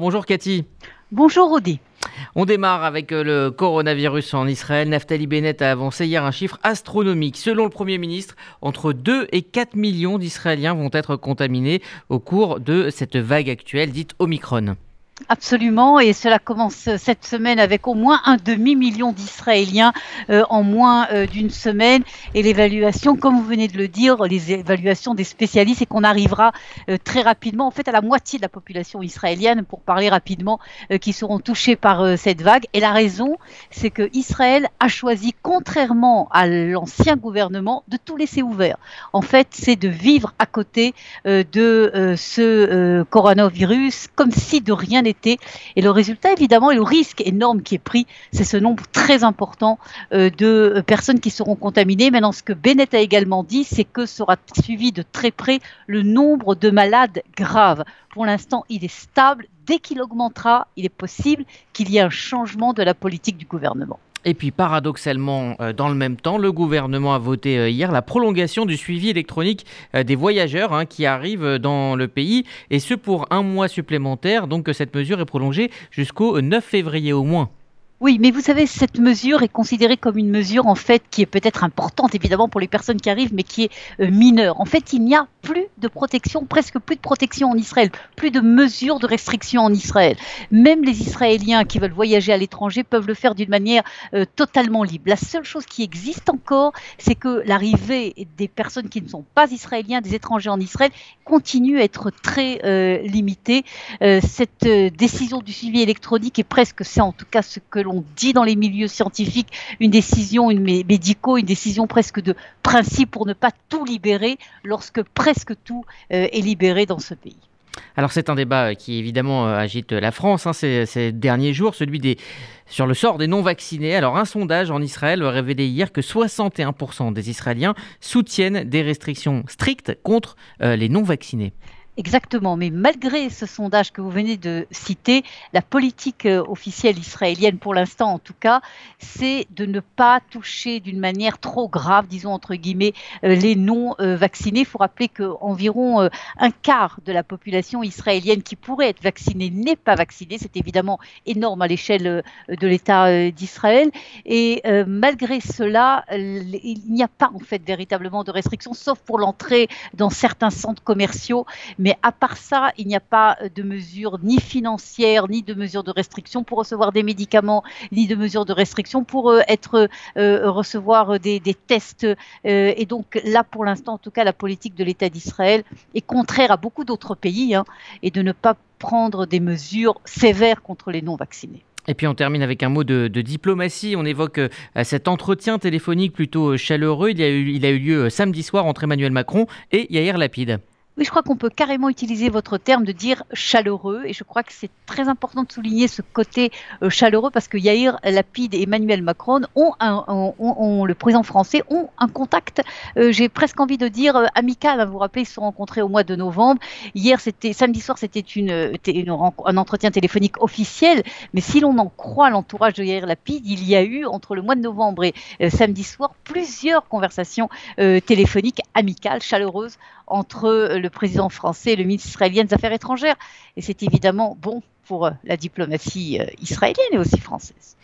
Bonjour Cathy. Bonjour Rudy. On démarre avec euh, le coronavirus en Israël. Naftali Bennett a avancé hier un chiffre astronomique. Selon le Premier ministre, entre 2 et 4 millions d'Israéliens vont être contaminés au cours de cette vague actuelle dite Omicron. Absolument, et cela commence cette semaine avec au moins un demi-million d'Israéliens euh, en moins euh, d'une semaine. Et l'évaluation, comme vous venez de le dire, les évaluations des spécialistes, c'est qu'on arrivera euh, très rapidement, en fait, à la moitié de la population israélienne, pour parler rapidement, qui seront touchés par cette vague. Et la raison, c'est que Israël a choisi, contrairement à l'ancien gouvernement, de tout laisser ouvert. En fait, c'est de vivre à côté de ce coronavirus comme si de rien et le résultat, évidemment, et le risque énorme qui est pris, c'est ce nombre très important euh, de euh, personnes qui seront contaminées. Maintenant, ce que Bennett a également dit, c'est que sera suivi de très près le nombre de malades graves. Pour l'instant, il est stable. Dès qu'il augmentera, il est possible qu'il y ait un changement de la politique du gouvernement. Et puis paradoxalement, euh, dans le même temps, le gouvernement a voté euh, hier la prolongation du suivi électronique euh, des voyageurs hein, qui arrivent dans le pays, et ce pour un mois supplémentaire. Donc cette mesure est prolongée jusqu'au 9 février au moins. Oui, mais vous savez, cette mesure est considérée comme une mesure en fait qui est peut-être importante évidemment pour les personnes qui arrivent, mais qui est euh, mineure. En fait, il n'y a plus de protection, presque plus de protection en Israël, plus de mesures de restriction en Israël. Même les Israéliens qui veulent voyager à l'étranger peuvent le faire d'une manière euh, totalement libre. La seule chose qui existe encore, c'est que l'arrivée des personnes qui ne sont pas israéliens, des étrangers en Israël, continue à être très euh, limitée. cette décision du suivi électronique est presque, c'est en tout cas ce que on dit dans les milieux scientifiques, une décision une médicaux, une décision presque de principe pour ne pas tout libérer lorsque presque tout euh, est libéré dans ce pays. Alors c'est un débat qui évidemment euh, agite la France hein, ces, derniers jours, celui des sur le sort des non-vaccinés. Alors un sondage en Israël révélé hier que 61% des Israéliens soutiennent des restrictions strictes contre euh, les non-vaccinés. Exactement, mais malgré ce sondage que vous venez de citer, la politique euh, officielle israélienne, pour l'instant en tout cas, c'est de ne pas toucher d'une manière trop grave, disons entre guillemets, euh, les non-vaccinés. Il faut rappeler qu'environ euh, un quart de la population israélienne qui pourrait être vaccinée n'est pas vaccinée. C'est évidemment énorme à l'échelle de l'État d'Israël. Et malgré cela, il n'y a pas en fait véritablement de restrictions, sauf pour l'entrée dans certains centres commerciaux. À part ça, il n'y a pas de mesures ni financières, ni de mesures de restriction pour recevoir des médicaments, ni de mesures de restriction pour euh, être euh, recevoir des, tests. Euh, et donc là, pour l'instant, en tout cas, la politique de l'État d'Israël est contraire à beaucoup d'autres pays, hein, et de ne pas prendre des mesures sévères contre les non-vaccinés. Et puis on termine avec un mot de, diplomatie. On évoque cet entretien téléphonique plutôt chaleureux. Il, a eu, il a eu lieu samedi soir entre Emmanuel Macron et Yair Lapide. Oui, je crois qu'on peut carrément utiliser votre terme de dire chaleureux, et je crois que c'est très important de souligner ce côté euh, chaleureux parce que Yair Lapide et Emmanuel Macron ont, le président français ont un contact, euh, j'ai presque envie de dire euh, amical. Vous vous rappelez, ils se sont rencontrés au mois de novembre. Hier, c'était samedi soir, c'était un entretien téléphonique officiel, mais si l'on en croit l'entourage de Yair Lapide, il y a eu entre le mois de novembre et samedi soir plusieurs conversations téléphoniques amicales, chaleureuses entre le le président français et le ministre israélien des Affaires étrangères. Et c'est évidemment bon pour euh, la diplomatie euh, israélienne et aussi française.